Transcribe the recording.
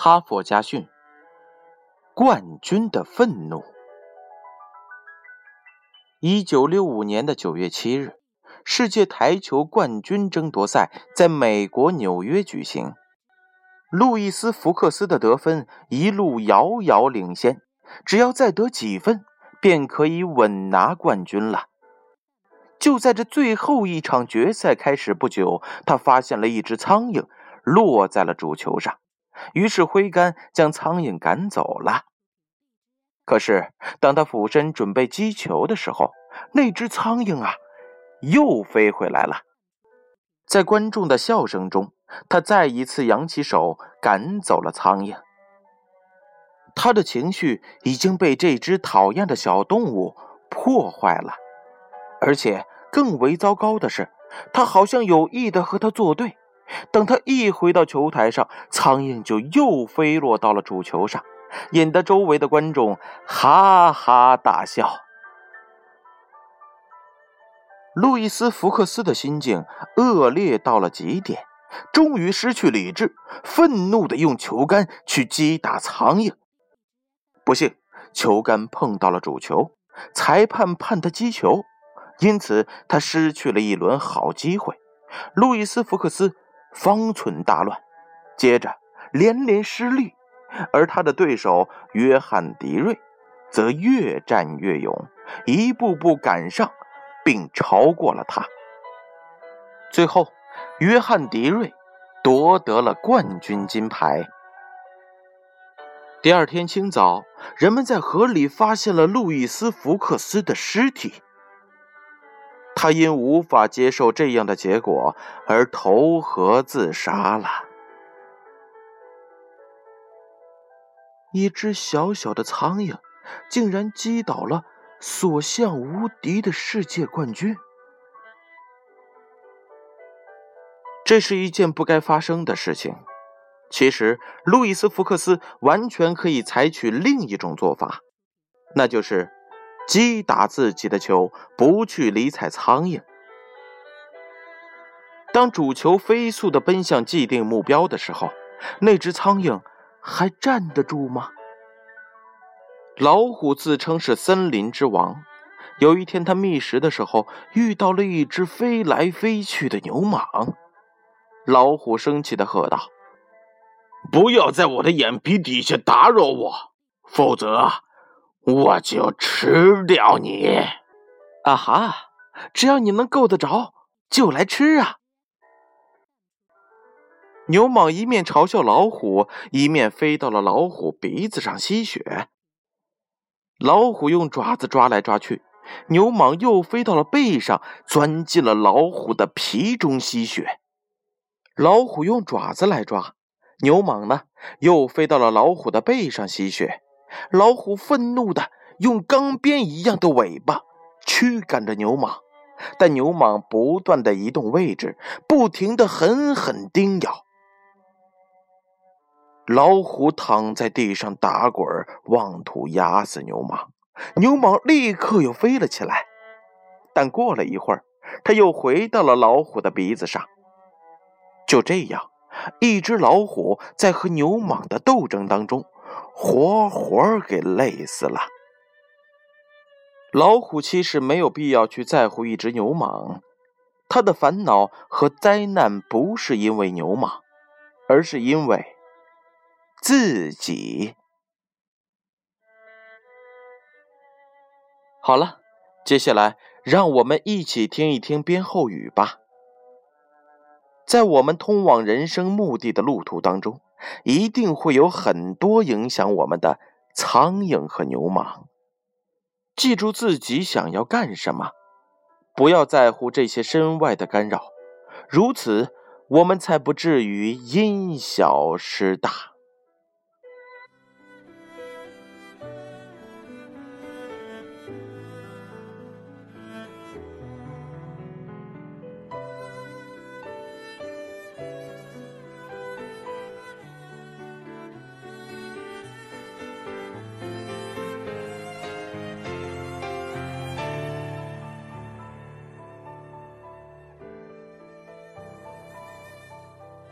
哈佛家训：冠军的愤怒。一九六五年的九月七日，世界台球冠军争夺赛在美国纽约举行。路易斯·福克斯的得分一路遥遥领先，只要再得几分，便可以稳拿冠军了。就在这最后一场决赛开始不久，他发现了一只苍蝇落在了主球上。于是挥杆将苍蝇赶走了。可是，当他俯身准备击球的时候，那只苍蝇啊，又飞回来了。在观众的笑声中，他再一次扬起手赶走了苍蝇。他的情绪已经被这只讨厌的小动物破坏了，而且更为糟糕的是，他好像有意的和他作对。等他一回到球台上，苍蝇就又飞落到了主球上，引得周围的观众哈哈大笑。路易斯·福克斯的心境恶劣到了极点，终于失去理智，愤怒地用球杆去击打苍蝇。不幸，球杆碰到了主球，裁判判他击球，因此他失去了一轮好机会。路易斯·福克斯。方寸大乱，接着连连失利，而他的对手约翰·迪瑞则越战越勇，一步步赶上并超过了他。最后，约翰·迪瑞夺得了冠军金牌。第二天清早，人们在河里发现了路易斯·福克斯的尸体。他因无法接受这样的结果而投河自杀了。一只小小的苍蝇，竟然击倒了所向无敌的世界冠军。这是一件不该发生的事情。其实，路易斯·福克斯完全可以采取另一种做法，那就是。击打自己的球，不去理睬苍蝇。当主球飞速的奔向既定目标的时候，那只苍蝇还站得住吗？老虎自称是森林之王。有一天，他觅食的时候遇到了一只飞来飞去的牛蟒。老虎生气的喝道：“不要在我的眼皮底下打扰我，否则……”我就吃掉你！啊哈！只要你能够得着，就来吃啊！牛蟒一面嘲笑老虎，一面飞到了老虎鼻子上吸血。老虎用爪子抓来抓去，牛蟒又飞到了背上，钻进了老虎的皮中吸血。老虎用爪子来抓，牛蟒呢，又飞到了老虎的背上吸血。老虎愤怒的用钢鞭一样的尾巴驱赶着牛蟒，但牛蟒不断的移动位置，不停的狠狠叮咬。老虎躺在地上打滚，妄图压死牛蟒。牛蟒立刻又飞了起来，但过了一会儿，它又回到了老虎的鼻子上。就这样，一只老虎在和牛蟒的斗争当中。活活给累死了。老虎其实没有必要去在乎一只牛蟒，他的烦恼和灾难不是因为牛蟒，而是因为自己。好了，接下来让我们一起听一听编后语吧。在我们通往人生目的的路途当中。一定会有很多影响我们的苍蝇和牛蟒。记住自己想要干什么，不要在乎这些身外的干扰，如此我们才不至于因小失大。